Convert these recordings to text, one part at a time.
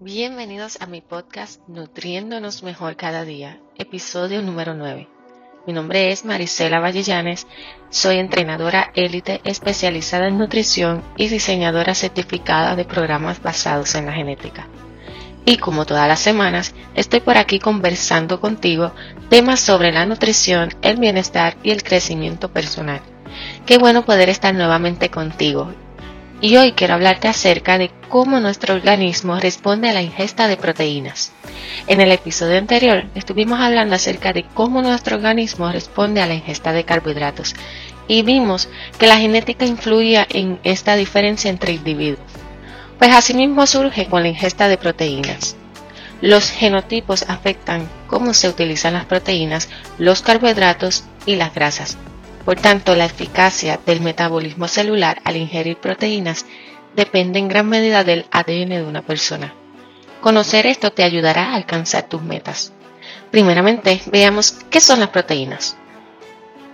Bienvenidos a mi podcast Nutriéndonos Mejor Cada Día, episodio número 9. Mi nombre es Marisela Vallellanes, soy entrenadora élite especializada en nutrición y diseñadora certificada de programas basados en la genética. Y como todas las semanas, estoy por aquí conversando contigo temas sobre la nutrición, el bienestar y el crecimiento personal. Qué bueno poder estar nuevamente contigo y hoy quiero hablarte acerca de cómo nuestro organismo responde a la ingesta de proteínas. En el episodio anterior estuvimos hablando acerca de cómo nuestro organismo responde a la ingesta de carbohidratos y vimos que la genética influía en esta diferencia entre individuos. Pues asimismo surge con la ingesta de proteínas. Los genotipos afectan cómo se utilizan las proteínas, los carbohidratos y las grasas. Por tanto, la eficacia del metabolismo celular al ingerir proteínas depende en gran medida del ADN de una persona. Conocer esto te ayudará a alcanzar tus metas. Primeramente, veamos qué son las proteínas.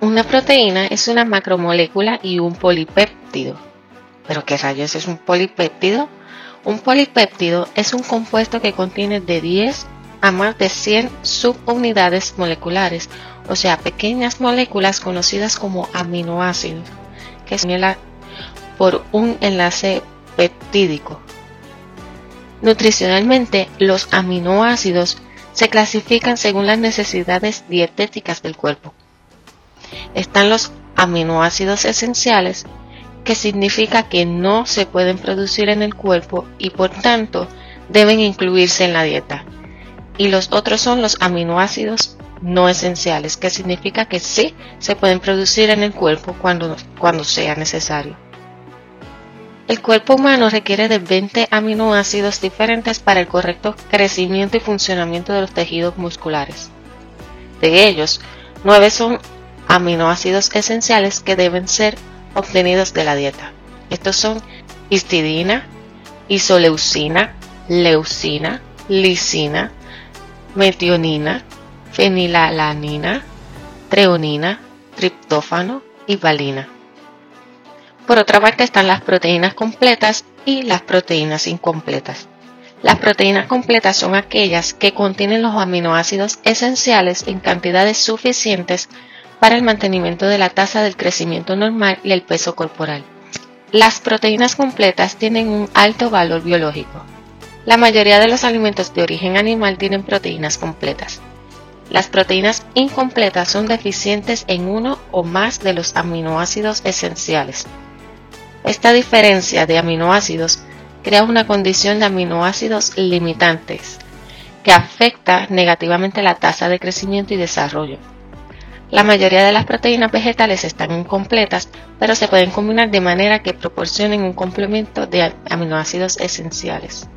Una proteína es una macromolécula y un polipéptido. ¿Pero qué rayos es un polipéptido? Un polipéptido es un compuesto que contiene de 10 a más de 100 subunidades moleculares o sea, pequeñas moléculas conocidas como aminoácidos, que se unen por un enlace peptídico. Nutricionalmente, los aminoácidos se clasifican según las necesidades dietéticas del cuerpo. Están los aminoácidos esenciales, que significa que no se pueden producir en el cuerpo y por tanto deben incluirse en la dieta. Y los otros son los aminoácidos no esenciales, que significa que sí se pueden producir en el cuerpo cuando, cuando sea necesario. El cuerpo humano requiere de 20 aminoácidos diferentes para el correcto crecimiento y funcionamiento de los tejidos musculares. De ellos, 9 son aminoácidos esenciales que deben ser obtenidos de la dieta. Estos son histidina, isoleucina, leucina, lisina, metionina, fenilalanina, treonina, triptófano y valina. Por otra parte están las proteínas completas y las proteínas incompletas. Las proteínas completas son aquellas que contienen los aminoácidos esenciales en cantidades suficientes para el mantenimiento de la tasa del crecimiento normal y el peso corporal. Las proteínas completas tienen un alto valor biológico. La mayoría de los alimentos de origen animal tienen proteínas completas. Las proteínas incompletas son deficientes en uno o más de los aminoácidos esenciales. Esta diferencia de aminoácidos crea una condición de aminoácidos limitantes que afecta negativamente la tasa de crecimiento y desarrollo. La mayoría de las proteínas vegetales están incompletas, pero se pueden combinar de manera que proporcionen un complemento de aminoácidos esenciales.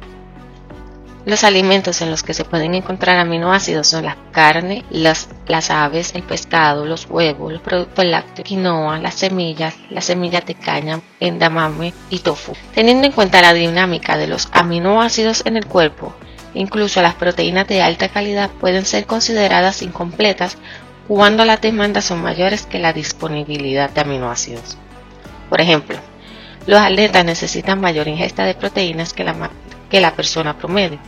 Los alimentos en los que se pueden encontrar aminoácidos son la carne, las, aves, el pescado, los huevos, los productos lácteos, quinoa, las semillas, las semillas de caña, endamame y tofu. Teniendo en cuenta la dinámica de los aminoácidos en el cuerpo, incluso las proteínas de alta calidad pueden ser consideradas incompletas cuando las demandas son mayores que la disponibilidad de aminoácidos. Por ejemplo, los atletas necesitan mayor ingesta de proteínas que la, que la persona promedio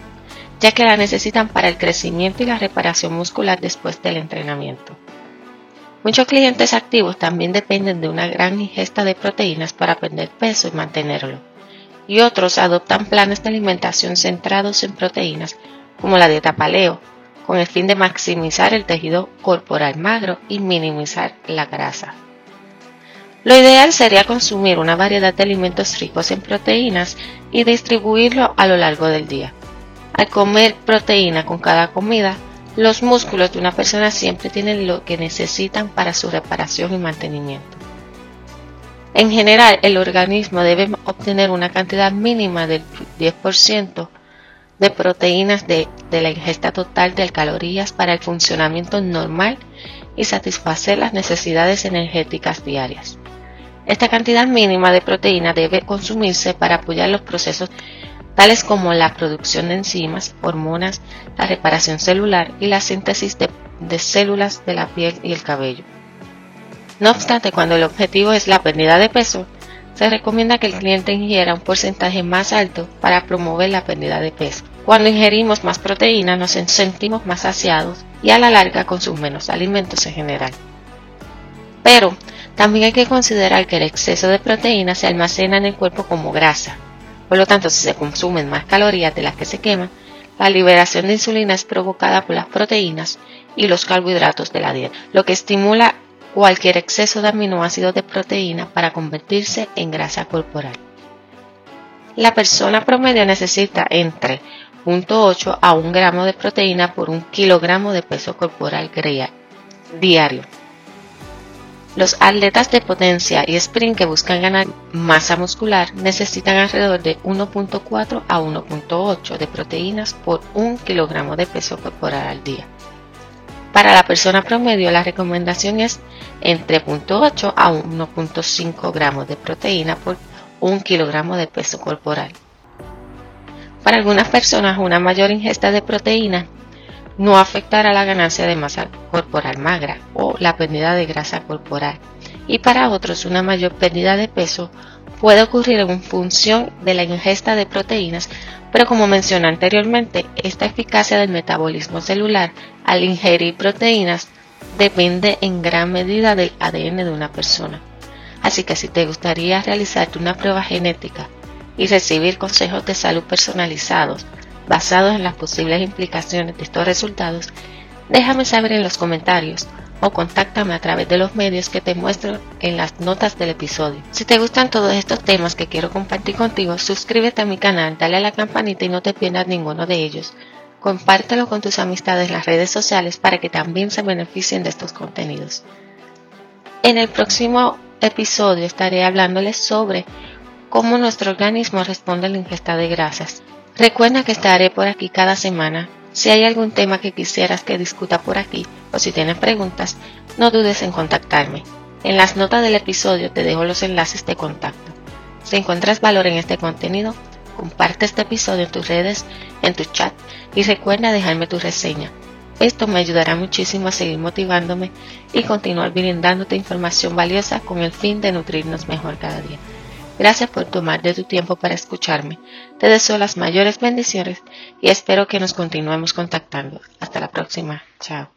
ya que la necesitan para el crecimiento y la reparación muscular después del entrenamiento. Muchos clientes activos también dependen de una gran ingesta de proteínas para perder peso y mantenerlo, y otros adoptan planes de alimentación centrados en proteínas como la dieta paleo, con el fin de maximizar el tejido corporal magro y minimizar la grasa. Lo ideal sería consumir una variedad de alimentos ricos en proteínas y distribuirlo a lo largo del día. Al comer proteína con cada comida, los músculos de una persona siempre tienen lo que necesitan para su reparación y mantenimiento. En general, el organismo debe obtener una cantidad mínima del 10% de proteínas de, de, la ingesta total de calorías para el funcionamiento normal y satisfacer las necesidades energéticas diarias. Esta cantidad mínima de proteína debe consumirse para apoyar los procesos tales como la producción de enzimas, hormonas, la reparación celular y la síntesis de, células de la piel y el cabello. No obstante, cuando el objetivo es la pérdida de peso, se recomienda que el cliente ingiera un porcentaje más alto para promover la pérdida de peso. Cuando ingerimos más proteína nos sentimos más saciados y a la larga consumimos menos alimentos en general. Pero también hay que considerar que el exceso de proteína se almacena en el cuerpo como grasa. Por lo tanto, si se consumen más calorías de las que se queman, la liberación de insulina es provocada por las proteínas y los carbohidratos de la dieta, lo que estimula cualquier exceso de aminoácidos de proteína para convertirse en grasa corporal. La persona promedio necesita entre 0.8 a 1 gramo de proteína por un kilogramo de peso corporal diario. Los atletas de potencia y sprint que buscan ganar masa muscular necesitan alrededor de 1.4 a 1.8 de proteínas por un kilogramo de peso corporal al día. Para la persona promedio la recomendación es entre 0.8 a 1.5 gramos de proteína por un kilogramo de peso corporal. Para algunas personas una mayor ingesta de proteína no afectará la ganancia de masa corporal magra o la pérdida de grasa corporal. Y para otros una mayor pérdida de peso puede ocurrir en función de la ingesta de proteínas, pero como mencioné anteriormente, esta eficacia del metabolismo celular al ingerir proteínas depende en gran medida del ADN de una persona. Así que si te gustaría realizarte una prueba genética y recibir consejos de salud personalizados, basados en las posibles implicaciones de estos resultados, déjame saber en los comentarios o contáctame a través de los medios que te muestro en las notas del episodio. Si te gustan todos estos temas que quiero compartir contigo, suscríbete a mi canal, dale a la campanita y no te pierdas ninguno de ellos. Compártelo con tus amistades en las redes sociales para que también se beneficien de estos contenidos. En el próximo episodio estaré hablándoles sobre cómo nuestro organismo responde a la ingesta de grasas. Recuerda que estaré por aquí cada semana. Si hay algún tema que quisieras que discuta por aquí o si tienes preguntas, no dudes en contactarme. En las notas del episodio te dejo los enlaces de contacto. Si encuentras valor en este contenido, comparte este episodio en tus redes, en tu chat y recuerda dejarme tu reseña. Esto me ayudará muchísimo a seguir motivándome y continuar brindándote información valiosa con el fin de nutrirnos mejor cada día. Gracias por tomar de tu tiempo para escucharme. Te deseo las mayores bendiciones y espero que nos continuemos contactando. Hasta la próxima. Chao.